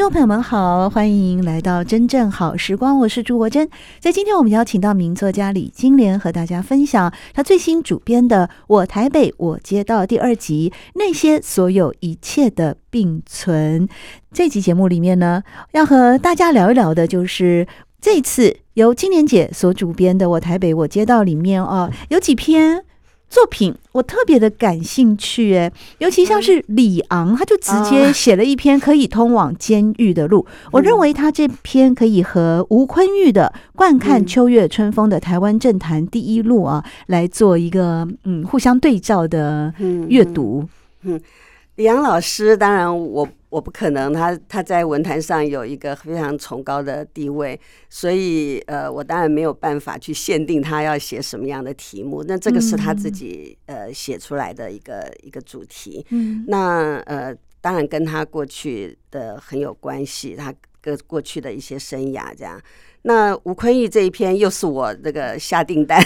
众朋友们好，欢迎来到真正好时光，我是朱国珍。在今天，我们邀请到名作家李金莲和大家分享他最新主编的《我台北我街道》第二集，那些所有一切的并存。这集节目里面呢，要和大家聊一聊的，就是这次由金莲姐所主编的《我台北我街道》里面哦，有几篇。作品我特别的感兴趣，诶，尤其像是李昂，他就直接写了一篇可以通往监狱的路。我认为他这篇可以和吴昆玉的《观看秋月春风的台湾政坛第一路》啊来做一个嗯互相对照的阅读。嗯，李昂老师，当然我。我不可能，他他在文坛上有一个非常崇高的地位，所以呃，我当然没有办法去限定他要写什么样的题目。那这个是他自己呃写出来的一个一个主题。嗯，那呃，当然跟他过去的很有关系，他跟过去的一些生涯这样。那吴坤玉这一篇又是我这个下订单，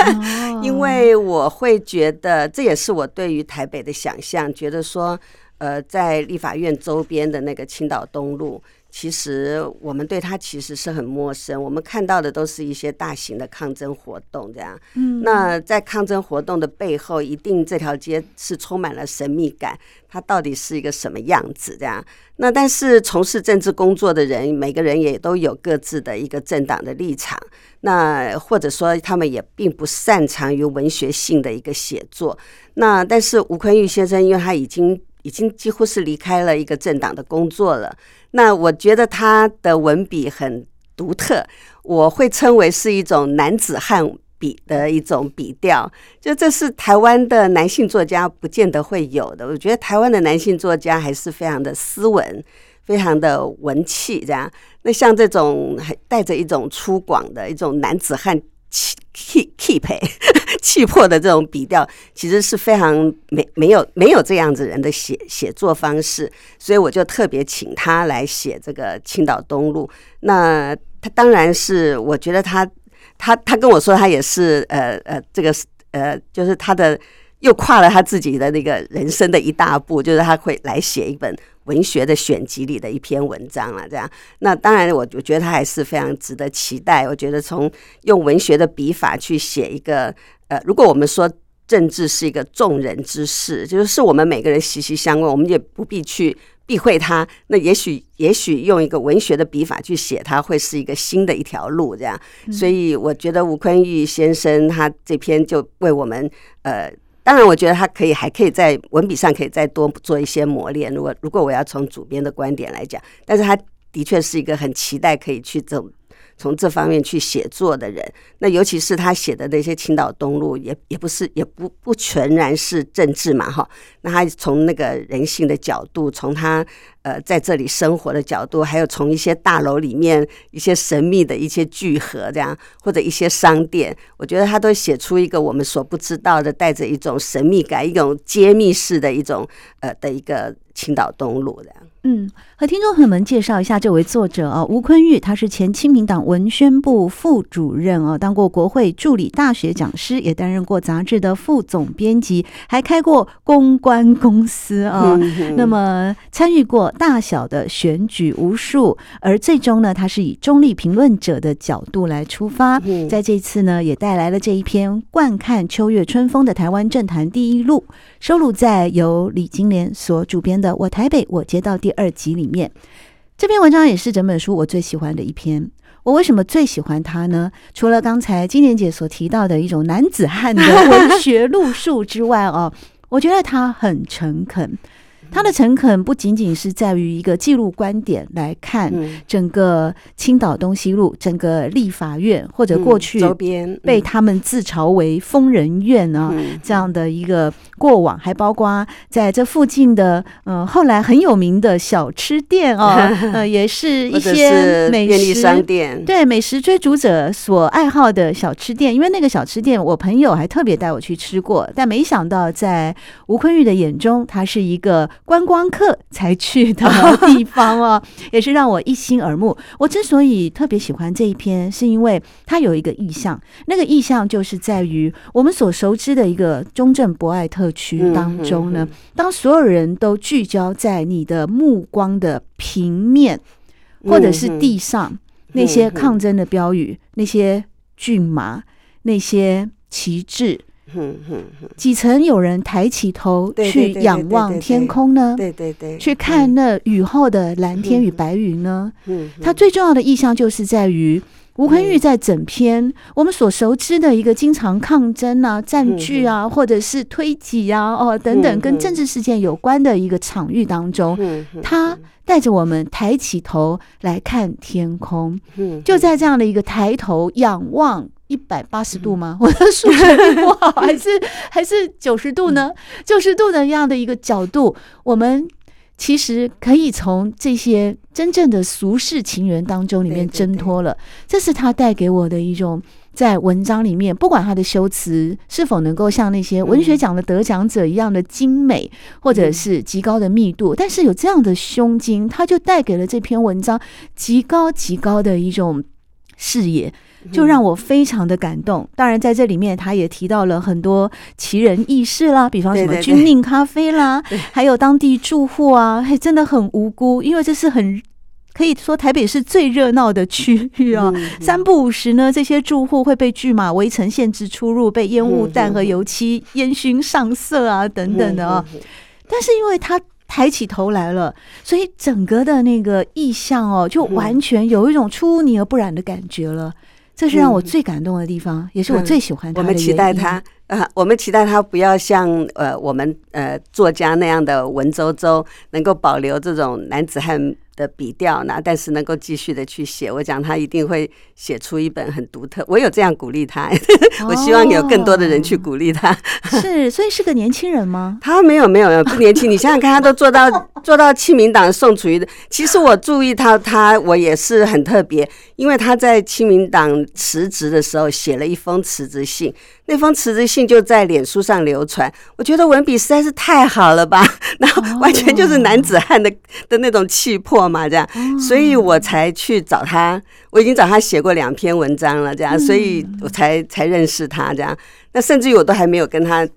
因为我会觉得这也是我对于台北的想象，觉得说。呃，在立法院周边的那个青岛东路，其实我们对它其实是很陌生。我们看到的都是一些大型的抗争活动，这样。嗯。那在抗争活动的背后，一定这条街是充满了神秘感。它到底是一个什么样子？这样。那但是从事政治工作的人，每个人也都有各自的一个政党的立场。那或者说，他们也并不擅长于文学性的一个写作。那但是吴坤玉先生，因为他已经。已经几乎是离开了一个政党的工作了。那我觉得他的文笔很独特，我会称为是一种男子汉笔的一种笔调。就这是台湾的男性作家不见得会有的。我觉得台湾的男性作家还是非常的斯文，非常的文气。这样，那像这种带着一种粗犷的一种男子汉气气气派。气魄的这种笔调，其实是非常没没有没有这样子人的写写作方式，所以我就特别请他来写这个青岛东路。那他当然是，我觉得他他他跟我说，他也是呃呃，这个呃，就是他的又跨了他自己的那个人生的一大步，就是他会来写一本。文学的选集里的一篇文章了，这样。那当然，我我觉得他还是非常值得期待。我觉得从用文学的笔法去写一个，呃，如果我们说政治是一个众人之事，就是是我们每个人息息相关，我们也不必去避讳它。那也许，也许用一个文学的笔法去写它，会是一个新的一条路，这样。所以，我觉得吴昆玉先生他这篇就为我们，呃。当然，我觉得他可以还可以在文笔上可以再多做一些磨练。如果如果我要从主编的观点来讲，但是他的确是一个很期待可以去走从这方面去写作的人。那尤其是他写的那些青岛东路也，也不是也不不全然是政治嘛，哈。那他从那个人性的角度，从他。呃，在这里生活的角度，还有从一些大楼里面一些神秘的一些聚合，这样或者一些商店，我觉得他都写出一个我们所不知道的，带着一种神秘感，一种揭秘式的一种呃的一个青岛东路这样。嗯，和听众朋友们介绍一下这位作者啊，吴坤玉，他是前亲民党文宣部副主任啊，当过国会助理大学讲师，也担任过杂志的副总编辑，还开过公关公司啊。嗯、那么参与过。大小的选举无数，而最终呢，他是以中立评论者的角度来出发，在这次呢，也带来了这一篇《观看秋月春风的台湾政坛第一路》，收录在由李金莲所主编的《我台北我街道》第二集里面。这篇文章也是整本书我最喜欢的一篇。我为什么最喜欢它呢？除了刚才金莲姐所提到的一种男子汉的文学路数之外哦，我觉得他很诚恳。他的诚恳不仅仅是在于一个记录观点来看整个青岛东西路、整个立法院或者过去周边被他们自嘲为疯人院啊这样的一个过往，还包括在这附近的嗯后来很有名的小吃店哦，呃也是一些美食利商店，对美食追逐者所爱好的小吃店，因为那个小吃店我朋友还特别带我去吃过，但没想到在吴坤玉的眼中，它是一个。观光客才去的地方哦，也是让我一心耳目。我之所以特别喜欢这一篇，是因为它有一个意象，那个意象就是在于我们所熟知的一个中正博爱特区当中呢，当所有人都聚焦在你的目光的平面，或者是地上那些抗争的标语、那些骏马、那些旗帜。几层有人抬起头去仰望天空呢？对对对，去看那雨后的蓝天与白云呢？嗯，它最重要的意象就是在于吴昆玉在整篇我们所熟知的一个经常抗争啊、占据啊，或者是推挤啊、哦等等跟政治事件有关的一个场域当中，他带着我们抬起头来看天空，就在这样的一个抬头仰望。一百八十度吗？我的数学并不好，还是 还是九十度呢？九十度的这样的一个角度，我们其实可以从这些真正的俗世情缘当中里面挣脱了。这是他带给我的一种在文章里面，不管他的修辞是否能够像那些文学奖的得奖者一样的精美，或者是极高的密度，但是有这样的胸襟，他就带给了这篇文章极高极高的一种视野。就让我非常的感动。当然，在这里面，他也提到了很多奇人异事啦，比方什么军令咖啡啦，还有当地住户啊，还真的很无辜，因为这是很可以说台北市最热闹的区域啊。三不五时呢，这些住户会被拒马围城，限制出入，被烟雾弹和油漆烟熏上色啊，等等的啊。但是因为他抬起头来了，所以整个的那个意象哦，就完全有一种出污泥而不染的感觉了。这是让我最感动的地方，嗯、也是我最喜欢他的。我们期待他，呃，我们期待他不要像呃我们呃作家那样的文绉绉，能够保留这种男子汉的笔调呢，但是能够继续的去写，我讲他一定会写出一本很独特。我有这样鼓励他，我希望有更多的人去鼓励他。哦、是，所以是个年轻人吗？他没有没有不年轻，你想想看，他都做到做到亲民党宋楚瑜的。其实我注意到他，他我也是很特别，因为他在亲民党辞职的时候写了一封辞职信。那封辞职信就在脸书上流传，我觉得文笔实在是太好了吧，然后完全就是男子汉的的那种气魄嘛，这样，所以我才去找他，我已经找他写过两篇文章了，这样，所以我才才认识他，这样，那甚至于我都还没有跟他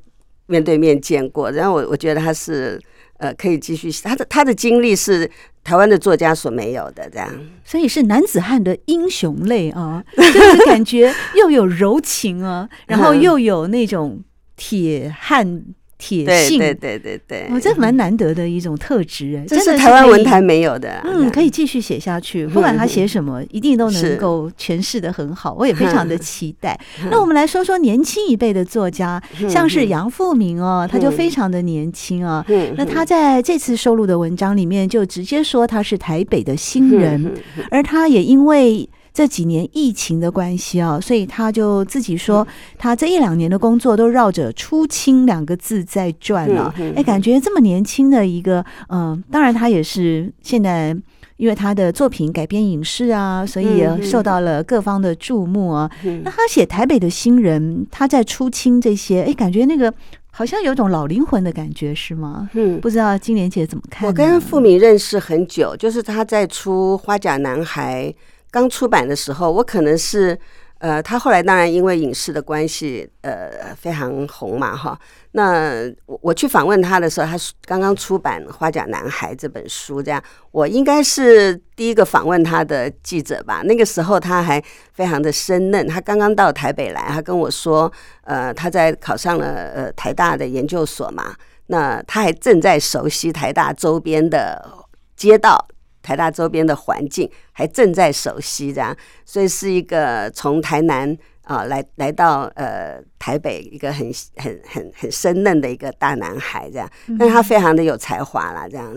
面对面见过，然后我我觉得他是呃可以继续，他的他的经历是。台湾的作家所没有的，这样，所以是男子汉的英雄类啊，就是感觉又有柔情啊，然后又有那种铁汉。铁性，对对对对，哦，这蛮难得的一种特质哎，这是台湾文坛没有的。嗯，可以继续写下去，不管他写什么，一定都能够诠释的很好。我也非常的 期待。那我们来说说年轻一辈的作家，像是杨富明哦，他就非常的年轻啊。那他在这次收录的文章里面，就直接说他是台北的新人，而他也因为。这几年疫情的关系啊，所以他就自己说，他这一两年的工作都绕着“出清”两个字在转了。哎，感觉这么年轻的一个，嗯，当然他也是现在因为他的作品改编影视啊，所以受到了各方的注目啊。那他写台北的新人，他在出清这些，哎，感觉那个好像有种老灵魂的感觉，是吗？嗯，不知道金莲姐怎么看？我跟付敏认识很久，就是他在出《花甲男孩》。刚出版的时候，我可能是，呃，他后来当然因为影视的关系，呃，非常红嘛，哈。那我我去访问他的时候，他刚刚出版《花甲男孩》这本书，这样，我应该是第一个访问他的记者吧。那个时候他还非常的生嫩，他刚刚到台北来，他跟我说，呃，他在考上了呃台大的研究所嘛，那他还正在熟悉台大周边的街道。台大周边的环境还正在熟悉，这样，所以是一个从台南啊，来来到呃台北，一个很很很很生嫩的一个大男孩这样，但是他非常的有才华啦，这样。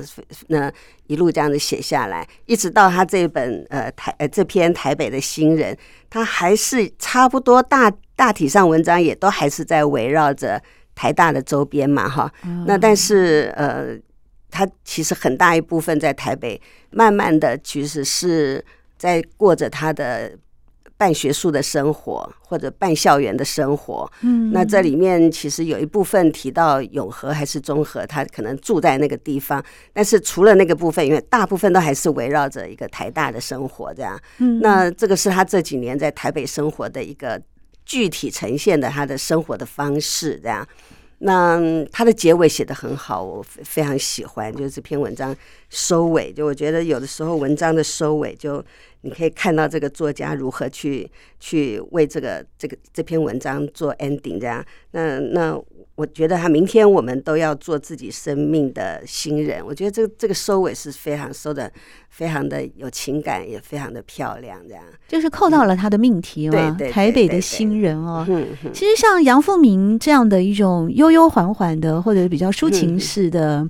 那一路这样子写下来，一直到他这本呃台呃这篇台北的新人，他还是差不多大大体上文章也都还是在围绕着台大的周边嘛哈，那但是呃他其实很大一部分在台北，慢慢的其实是在过着他的。半学术的生活，或者半校园的生活，嗯，那这里面其实有一部分提到永和还是中和，他可能住在那个地方，但是除了那个部分，因为大部分都还是围绕着一个台大的生活这样，嗯，那这个是他这几年在台北生活的一个具体呈现的他的生活的方式这样。那他的结尾写的很好，我非常喜欢，就是这篇文章收尾，就我觉得有的时候文章的收尾就。你可以看到这个作家如何去去为这个这个这篇文章做 ending，这样。那那我觉得他明天我们都要做自己生命的新人。我觉得这个这个收尾是非常收的，非常的有情感，也非常的漂亮。这样就是扣到了他的命题嘛，对对，台北的新人哦。嗯嗯。其实像杨富明这样的一种悠悠缓缓的，或者比较抒情式的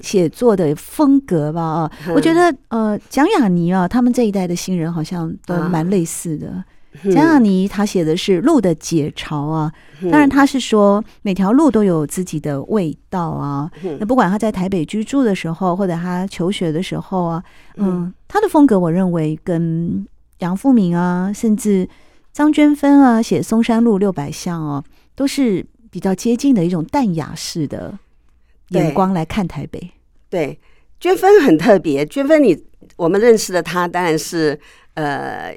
写作的风格吧啊，我觉得呃蒋雅妮啊，他们这一代的。新人好像都蛮类似的。蒋亚尼他写的是路的解嘲啊，当然他是说每条路都有自己的味道啊。那不管他在台北居住的时候，或者他求学的时候啊，嗯，他的风格我认为跟杨富明啊，甚至张娟芬啊写松山路六百巷哦，都是比较接近的一种淡雅式的眼光来看台北。对，对，娟芬很特别，娟芬你。我们认识的他当然是呃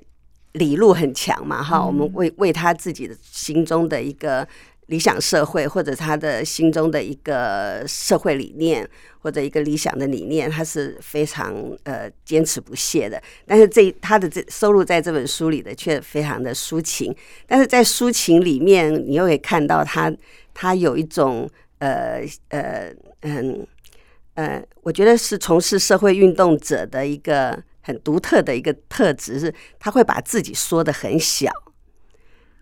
理路很强嘛哈，我们为为他自己的心中的一个理想社会，或者他的心中的一个社会理念，或者一个理想的理念，他是非常呃坚持不懈的。但是这他的这收录在这本书里的却非常的抒情，但是在抒情里面，你又可以看到他他有一种呃呃嗯。呃，我觉得是从事社会运动者的一个很独特的一个特质，是他会把自己缩得很小。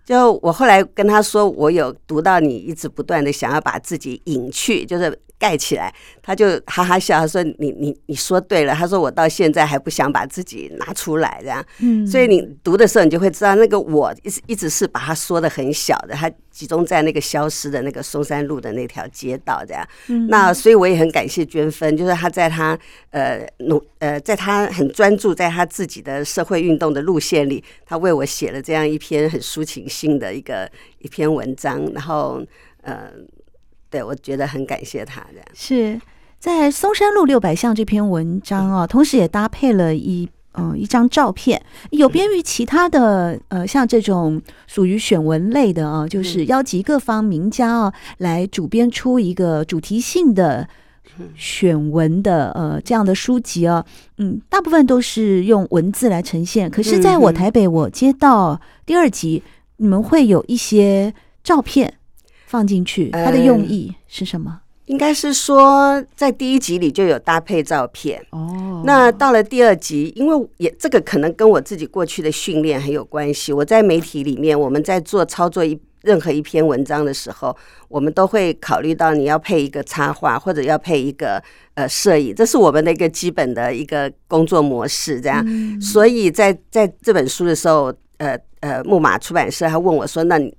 就我后来跟他说，我有读到你一直不断的想要把自己隐去，就是。盖起来，他就哈哈笑，他说你：“你你你说对了。”他说：“我到现在还不想把自己拿出来，这样。”嗯，所以你读的时候，你就会知道，那个我一直一直是把它缩的很小的，他集中在那个消失的那个松山路的那条街道，这样。嗯，那所以我也很感谢娟芬，就是他在他呃努呃，在他很专注在他自己的社会运动的路线里，他为我写了这样一篇很抒情性的一个一篇文章，然后呃。对，我觉得很感谢他的。是在松山路六百巷这篇文章啊，同时也搭配了一嗯、呃、一张照片，有别于其他的呃像这种属于选文类的啊，就是邀集各方名家啊来主编出一个主题性的选文的呃这样的书籍啊，嗯，大部分都是用文字来呈现。可是在我台北我接到第二集，你们会有一些照片。放进去，它的用意是什么？嗯、应该是说，在第一集里就有搭配照片哦。那到了第二集，因为也这个可能跟我自己过去的训练很有关系。我在媒体里面，我们在做操作一任何一篇文章的时候，我们都会考虑到你要配一个插画，或者要配一个呃摄影，这是我们的一个基本的一个工作模式。这样，嗯、所以在在这本书的时候，呃呃，木马出版社还问我说：“那你？”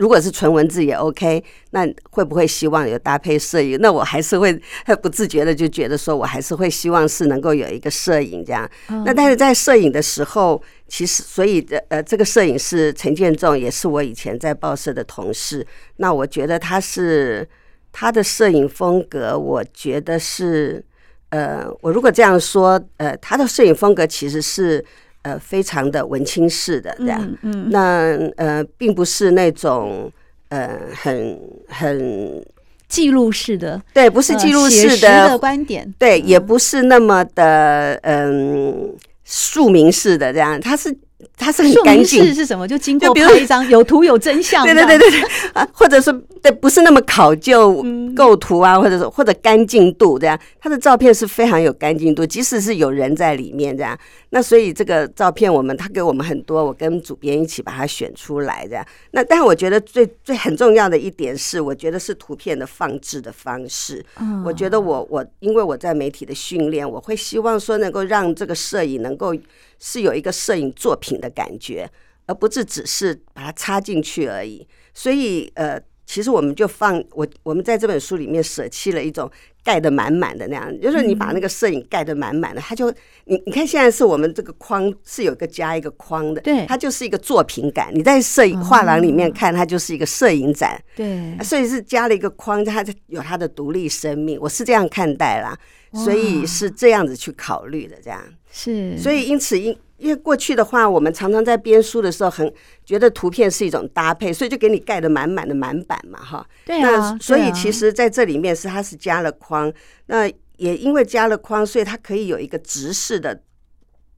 如果是纯文字也 OK，那会不会希望有搭配摄影？那我还是会不自觉的就觉得说，我还是会希望是能够有一个摄影这样。那但是在摄影的时候，其实所以的呃，这个摄影师陈建仲也是我以前在报社的同事。那我觉得他是他的摄影风格，我觉得是呃，我如果这样说，呃，他的摄影风格其实是。呃，非常的文青式的这样，嗯，嗯。那呃，并不是那种呃，很很记录式的，对，不是记录式的，观点，对，也不是那么的嗯，庶民式的这样，他是它是很干净。是是什么？就经过拍一张 有图有真相。对对对对对啊，或者是对，不是那么考究构图啊，或者是或者干净度这样，他的照片是非常有干净度，即使是有人在里面这样。那所以这个照片，我们他给我们很多，我跟主编一起把它选出来这样。那但是我觉得最最很重要的一点是，我觉得是图片的放置的方式。嗯，我觉得我我因为我在媒体的训练，我会希望说能够让这个摄影能够是有一个摄影作品的感觉。而不是只是把它插进去而已，所以呃，其实我们就放我我们在这本书里面舍弃了一种盖得满满的那样，就是你把那个摄影盖得满满的，它就你你看现在是我们这个框是有一个加一个框的，对，它就是一个作品感。你在摄影画廊里面看，它就是一个摄影展，对，所以是加了一个框，它有它的独立生命，我是这样看待啦，所以是这样子去考虑的，这样是，所以因此因。因为过去的话，我们常常在编书的时候，很觉得图片是一种搭配，所以就给你盖的满满的满版嘛，哈。对啊。那所以其实在这里面是它是加了框，那也因为加了框，所以它可以有一个直视的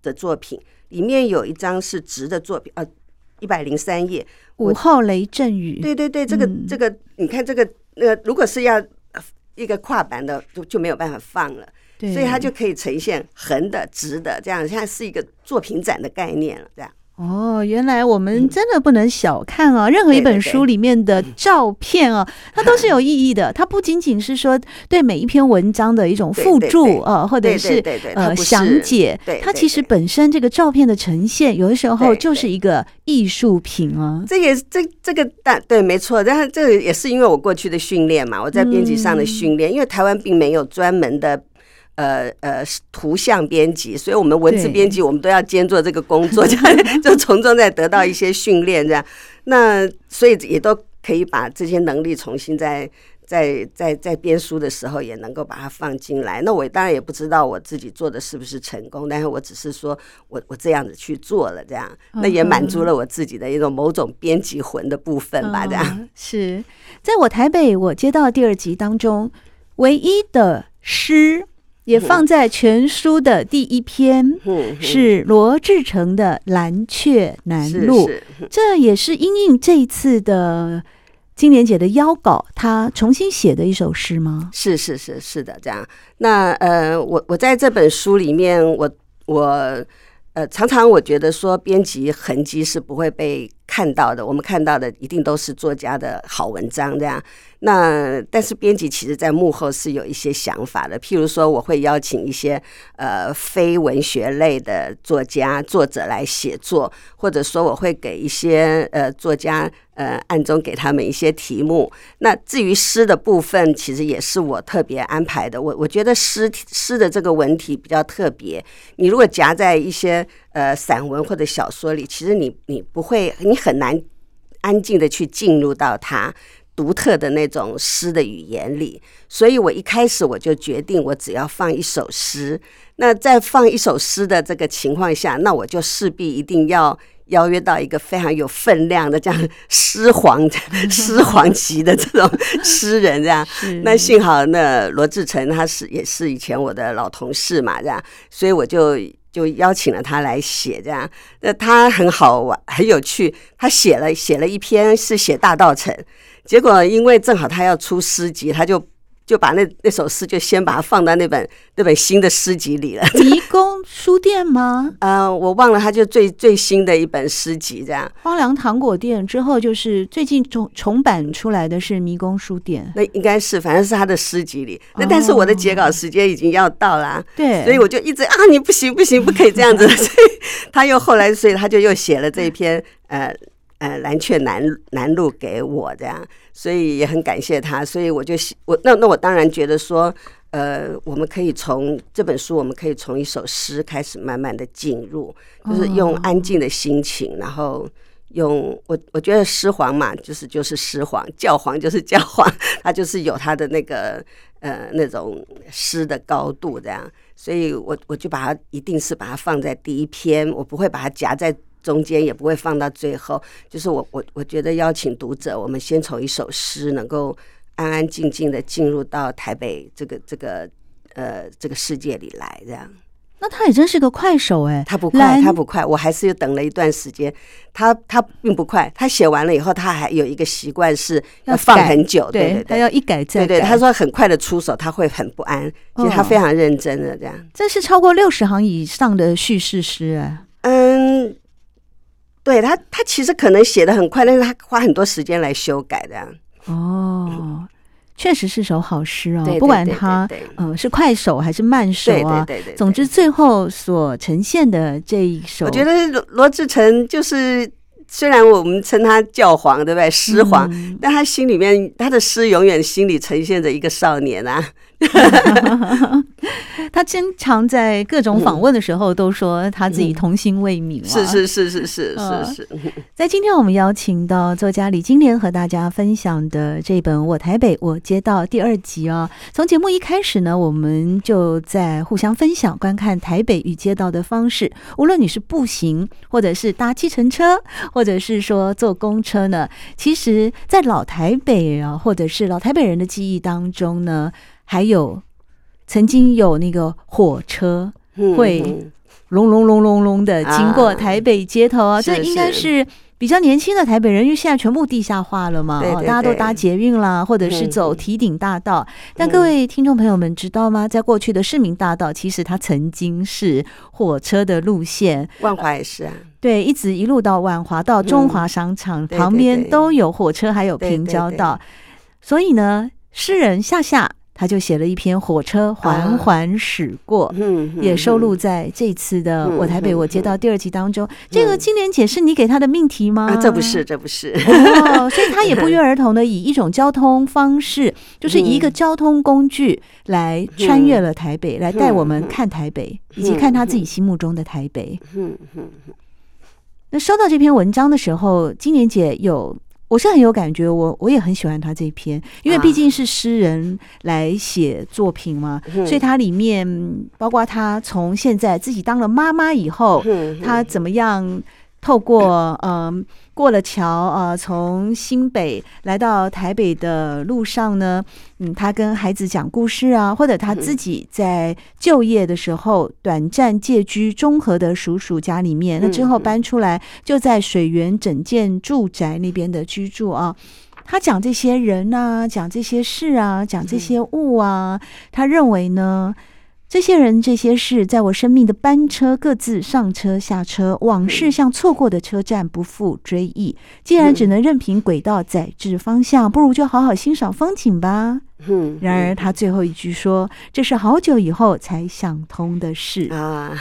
的作品，里面有一张是直的作品，呃，一百零三页。午后雷阵雨。对对对，这个这个，你看这个那个，如果是要一个跨版的，就就没有办法放了。所以它就可以呈现横的、直的，这样现在是一个作品展的概念了，这样。哦，原来我们真的不能小看啊！任何一本书里面的照片啊，它都是有意义的。它不仅仅是说对每一篇文章的一种附注啊，或者是呃详解。它其实本身这个照片的呈现，有的时候就是一个艺术品啊。这也是这这个但对，没错。但是这个也是因为我过去的训练嘛，我在编辑上的训练，因为台湾并没有专门的。呃呃，图像编辑，所以我们文字编辑，我们都要兼做这个工作，这 样就从中再得到一些训练，这样。那所以也都可以把这些能力重新在在在在编书的时候也能够把它放进来。那我当然也不知道我自己做的是不是成功，但是我只是说我我这样子去做了，这样，那也满足了我自己的一种某种编辑魂的部分吧，这样。是在我台北我接到第二集当中唯一的诗。也放在全书的第一篇，是罗志成的《蓝雀南路》，这也是因应这一次的金莲姐的邀稿，她重新写的一首诗吗？是是是是的，这样。那呃，我我在这本书里面，我我呃，常常我觉得说，编辑痕迹是不会被看到的，我们看到的一定都是作家的好文章，这样。那但是编辑其实，在幕后是有一些想法的。譬如说，我会邀请一些呃非文学类的作家作者来写作，或者说我会给一些呃作家呃暗中给他们一些题目。那至于诗的部分，其实也是我特别安排的。我我觉得诗诗的这个文体比较特别。你如果夹在一些呃散文或者小说里，其实你你不会，你很难安静的去进入到它。独特的那种诗的语言里，所以我一开始我就决定，我只要放一首诗。那在放一首诗的这个情况下，那我就势必一定要邀约到一个非常有分量的这样诗皇、诗皇级的这种诗人，这样。那幸好那罗志成他是也是以前我的老同事嘛，这样，所以我就就邀请了他来写，这样。那他很好玩，很有趣，他写了写了一篇是写大稻埕。结果，因为正好他要出诗集，他就就把那那首诗就先把它放到那本那本新的诗集里了。迷宫书店吗？呃，我忘了，他就最最新的一本诗集这样。荒凉糖果店之后，就是最近重重版出来的是迷宫书店。那应该是，反正是他的诗集里。那但是我的截稿时间已经要到了，啊，对，哦，所以我就一直啊，你不行不行，不可以这样子。所以他又后来，所以他就又写了这一篇呃。呃，蓝雀南南路给我这样，所以也很感谢他。所以我就我那那我当然觉得说，呃，我们可以从这本书，我们可以从一首诗开始慢慢的进入，就是用安静的心情，然后用我我觉得诗皇嘛，就是就是诗皇，教皇就是教皇，他就是有他的那个呃那种诗的高度这样，所以我我就把它一定是把它放在第一篇，我不会把它夹在。中间也不会放到最后，就是我我我觉得邀请读者，我们先从一首诗，能够安安静静的进入到台北这个这个呃这个世界里来，这样。那他也真是个快手哎，他不快，他不快，我还是等了一段时间。他他并不快，他写完了以后，他还有一个习惯是要放很久，对对对，他要一改再改。对对，他说很快的出手，他会很不安。其实他非常认真的这样。这是超过六十行以上的叙事诗哎。嗯，对他，他其实可能写的很快，但是他花很多时间来修改的。哦。确实是首好诗哦，不管他嗯是快手还是慢手啊，对对对，总之最后所呈现的这一首，我觉得罗罗志成就是虽然我们称他教皇，对不对？诗皇，嗯、但他心里面他的诗永远心里呈现着一个少年啊。他经常在各种访问的时候都说他自己童心未泯。是是是是是是是。在今天我们邀请到作家李金莲和大家分享的这本《我台北我街道》第二集啊，从节目一开始呢，我们就在互相分享观看台北与街道的方式。无论你是步行，或者是搭计程车，或者是说坐公车呢，其实，在老台北啊，或者是老台北人的记忆当中呢。还有曾经有那个火车会隆隆隆隆隆的经过台北街头啊，这应该是比较年轻的台北人，因为现在全部地下化了嘛，大家都搭捷运啦，或者是走堤顶大道。但各位听众朋友们知道吗？在过去的市民大道，其实它曾经是火车的路线，万华也是啊，对，一直一路到万华到中华商场旁边都有火车，还有平交道。所以呢，诗人夏夏。他就写了一篇《火车缓缓驶过》，啊，也收录在这次的《我台北我街道》第二集当中。这个金莲姐是你给他的命题吗？啊，这不是，这不是。哦，所以 他也不约而同的以一种交通方式，就是以一个交通工具来穿越了台北，来带我们看台北，以及看他自己心目中的台北。那收到这篇文章的时候，金莲姐有。我是很有感觉，我我也很喜欢他这篇，因为毕竟是诗人来写作品嘛，啊、所以他里面包括他从现在自己当了妈妈以后，他怎么样。透过嗯过了桥啊，从新北来到台北的路上呢，嗯，他跟孩子讲故事啊，或者他自己在就业的时候短暂借居中和的叔叔家里面，那之后搬出来就在水源整建住宅那边的居住啊。他讲这些人啊，讲这些事啊，讲这些物啊，他认为呢。这些人、这些事，在我生命的班车各自上车下车，往事像错过的车站，不复追忆。既然只能任凭轨道载至方向，不如就好好欣赏风景吧。然而他最后一句说：“这是好久以后才想通的事啊。”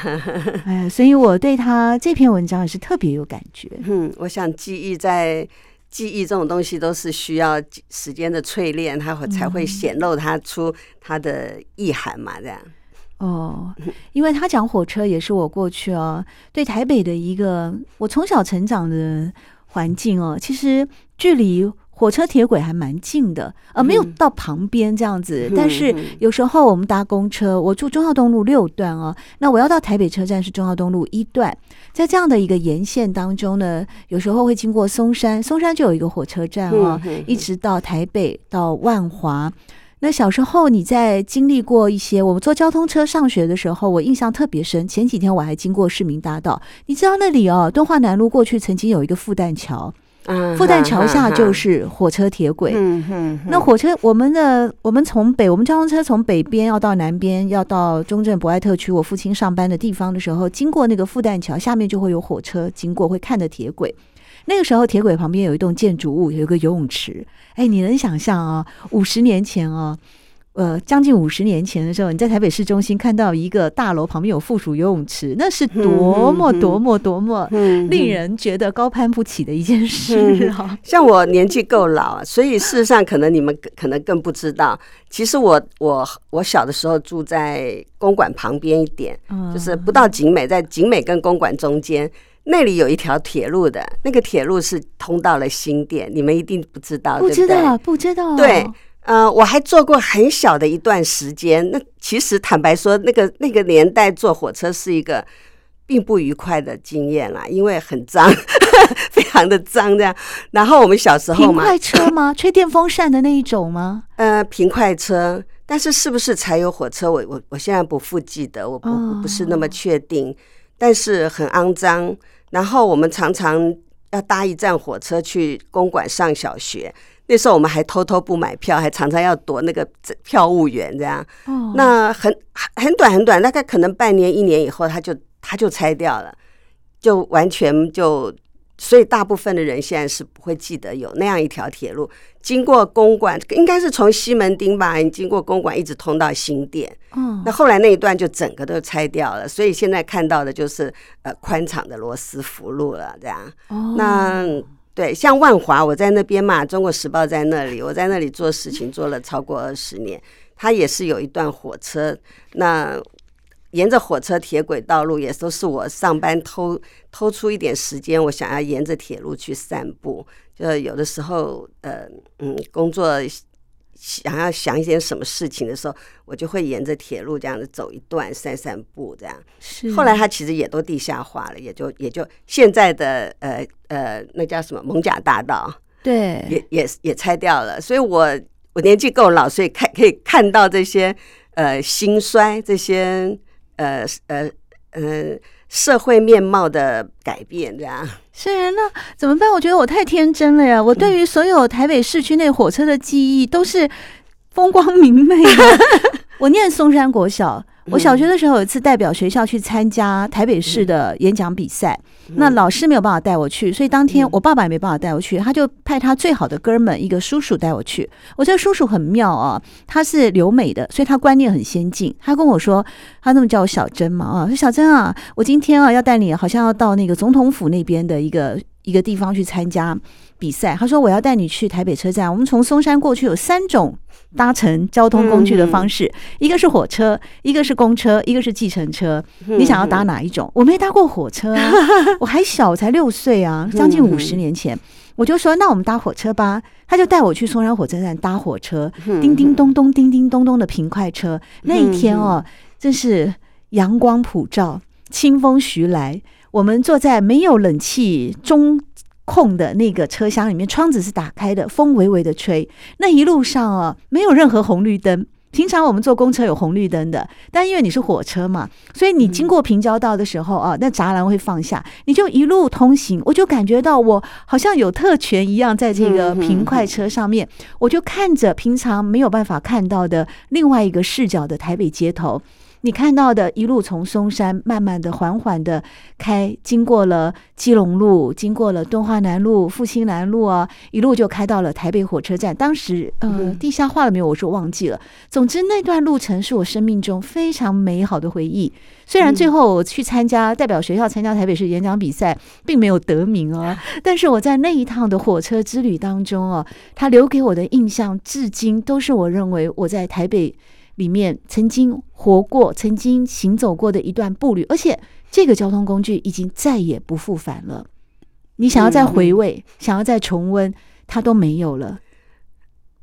哎，所以我对他这篇文章也是特别有感觉。嗯，我想记忆在记忆这种东西都是需要时间的淬炼，它会才会显露它出它的意涵嘛，这样。哦，因为他讲火车也是我过去哦，对台北的一个我从小成长的环境哦，其实距离火车铁轨还蛮近的，呃，没有到旁边这样子。但是有时候我们搭公车，我住中孝东路六段哦，那我要到台北车站是中孝东路一段，在这样的一个沿线当中呢，有时候会经过松山，松山就有一个火车站哦，一直到台北到万华。那小时候你在经历过一些，我们坐交通车上学的时候，我印象特别深。前几天我还经过市民大道，你知道那里哦，敦化南路过去曾经有一个复旦桥，复旦桥下就是火车铁轨。嗯嗯。那火车，我们的我们从北，我们交通车从北边要到南边，要到中正博爱特区，我父亲上班的地方的时候，经过那个复旦桥下面就会有火车经过，会看的铁轨。那个时候，铁轨旁边有一栋建筑物，有一个游泳池。哎，你能想象啊？五十年前啊，呃，将近五十年前的时候，你在台北市中心看到一个大楼旁边有附属游泳池，那是多么多么多么令人觉得高攀不起的一件事啊！像我年纪够老，所以事实上可能你们可能更不知道，其实我我我小的时候住在公馆旁边一点，就是不到景美，在景美跟公馆中间。那里有一条铁路的，那个铁路是通到了新店，你们一定不知道，不知道，不知道。对，呃，我还坐过很小的一段时间。那其实坦白说，那个那个年代坐火车是一个并不愉快的经验啦，因为很脏，非常的脏这样。然后我们小时候嘛，平快车吗？吹电风扇的那一种吗？呃，平快车。但是是不是柴油火车，我我我现在不复记得，我不不是那么确定。但是很肮脏，然后我们常常要搭一站火车去公馆上小学。那时候我们还偷偷不买票，还常常要躲那个票务员这样。那很很短很短，大概可能半年一年以后，他就他就拆掉了，就完全就。所以大部分的人现在是不会记得有那样一条铁路经过公馆，应该是从西门町吧，你经过公馆一直通到新店。嗯，那后来那一段就整个都拆掉了，所以现在看到的就是呃宽敞的罗斯福路了，这样。哦，那对，像万华，我在那边嘛，《中国时报》在那里，我在那里做事情做了超过二十年，它也是有一段火车那。沿着火车铁轨道路，也都是我上班偷偷出一点时间，我想要沿着铁路去散步。就有的时候，呃，嗯，工作想要想一点什么事情的时候，我就会沿着铁路这样子走一段散散步。这样，是。后来它其实也都地下化了，也就也就现在的呃呃，那叫什么艋舺大道，对，也也也拆掉了。所以我我年纪够老，所以看可以看到这些呃兴衰这些。呃呃呃，社会面貌的改变，这样是那怎么办？我觉得我太天真了呀！我对于所有台北市区内火车的记忆都是风光明媚的。我念松山国小。我小学的时候有一次代表学校去参加台北市的演讲比赛，那老师没有办法带我去，所以当天我爸爸也没办法带我去，他就派他最好的哥们一个叔叔带我去。我这个叔叔很妙啊，他是留美的，所以他观念很先进。他跟我说，他那么叫我小珍嘛啊，说小珍啊，我今天啊要带你，好像要到那个总统府那边的一个一个地方去参加比赛。他说我要带你去台北车站，我们从松山过去有三种。搭乘交通工具的方式，嗯、一个是火车，一个是公车，一个是计程车。嗯、你想要搭哪一种？我没搭过火车，啊，我还小，才六岁啊，将近五十年前，嗯、我就说那我们搭火车吧。他就带我去松山火车站搭火车，嗯、叮叮咚咚，叮叮咚咚的平快车。嗯、那一天哦，真是阳光普照，清风徐来。我们坐在没有冷气中。空的那个车厢里面，窗子是打开的，风微微的吹。那一路上啊，没有任何红绿灯。平常我们坐公车有红绿灯的，但因为你是火车嘛，所以你经过平交道的时候啊，那栅栏会放下，你就一路通行。我就感觉到我好像有特权一样，在这个平快车上面，我就看着平常没有办法看到的另外一个视角的台北街头。你看到的一路从松山慢慢的、缓缓的开，经过了基隆路，经过了敦化南路、复兴南路啊，一路就开到了台北火车站。当时呃，地下化了没有？我说忘记了。总之那段路程是我生命中非常美好的回忆。虽然最后我去参加代表学校参加台北市演讲比赛，并没有得名啊，但是我在那一趟的火车之旅当中啊，它留给我的印象至今都是我认为我在台北。里面曾经活过、曾经行走过的一段步履，而且这个交通工具已经再也不复返了。你想要再回味、嗯、想要再重温，它都没有了。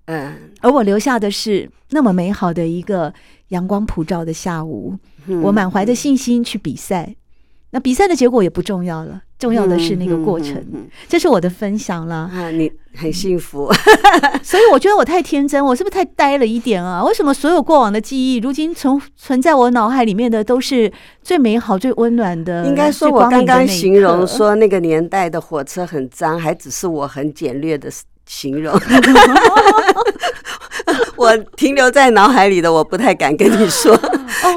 嗯，而我留下的是那么美好的一个阳光普照的下午，嗯、我满怀的信心去比赛。那比赛的结果也不重要了。重要的是那个过程，嗯嗯嗯、这是我的分享了。啊，你很幸福，所以我觉得我太天真，我是不是太呆了一点啊？为什么所有过往的记忆，如今存存在我脑海里面的都是最美好、最温暖的？应该说，我刚刚形容说那个年代的火车很脏，还只是我很简略的形容。我停留在脑海里的，我不太敢跟你说。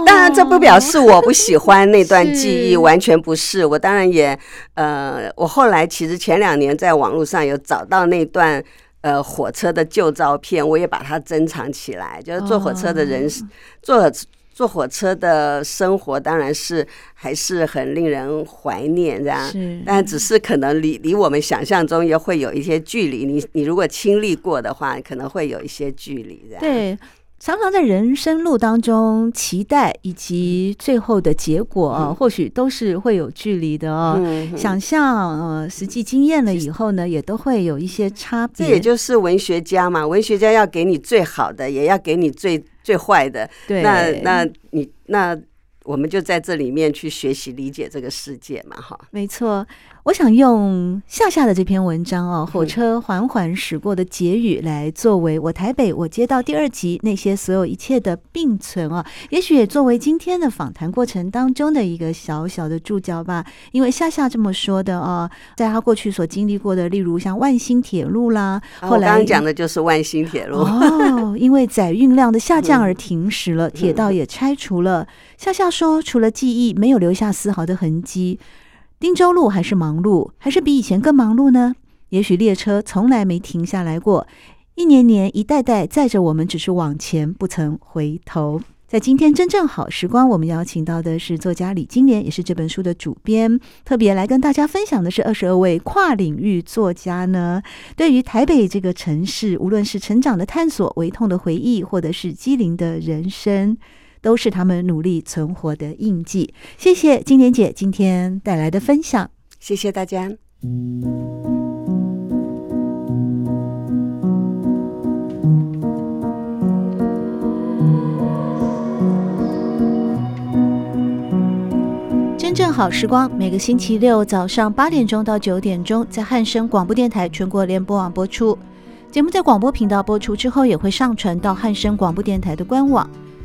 当然，这不表示我不喜欢那段记忆，完全不是。我当然也，呃，我后来其实前两年在网络上有找到那段呃火车的旧照片，我也把它珍藏起来。就是坐火车的人，坐。坐火车的生活当然是还是很令人怀念，这样，但只是可能离离我们想象中也会有一些距离。你你如果亲历过的话，可能会有一些距离，这样。对，常常在人生路当中，期待以及最后的结果啊，嗯、或许都是会有距离的哦。嗯、想象呃，实际经验了以后呢，也都会有一些差别。这也就是文学家嘛，文学家要给你最好的，也要给你最。最坏的，对那那你那我们就在这里面去学习理解这个世界嘛，哈，没错。我想用夏夏的这篇文章哦，火车缓缓驶过的结语来作为我台北我街道第二集那些所有一切的并存啊，也许也作为今天的访谈过程当中的一个小小的注脚吧。因为夏夏这么说的哦，在他过去所经历过的，例如像万新铁路啦，后来刚刚讲的就是万新铁路哦，因为载运量的下降而停驶了，铁道也拆除了。夏夏说，除了记忆，没有留下丝毫的痕迹。汀州路还是忙碌，还是比以前更忙碌呢？也许列车从来没停下来过，一年年、一代代载着我们，只是往前，不曾回头。在今天真正好时光，我们邀请到的是作家李金莲，也是这本书的主编，特别来跟大家分享的是二十二位跨领域作家呢，对于台北这个城市，无论是成长的探索、微痛的回忆，或者是机灵的人生。都是他们努力存活的印记。谢谢金莲姐今天带来的分享，谢谢大家。真正好时光，每个星期六早上八点钟到九点钟，在汉声广播电台全国联播网播出。节目在广播频道播出之后，也会上传到汉声广播电台的官网。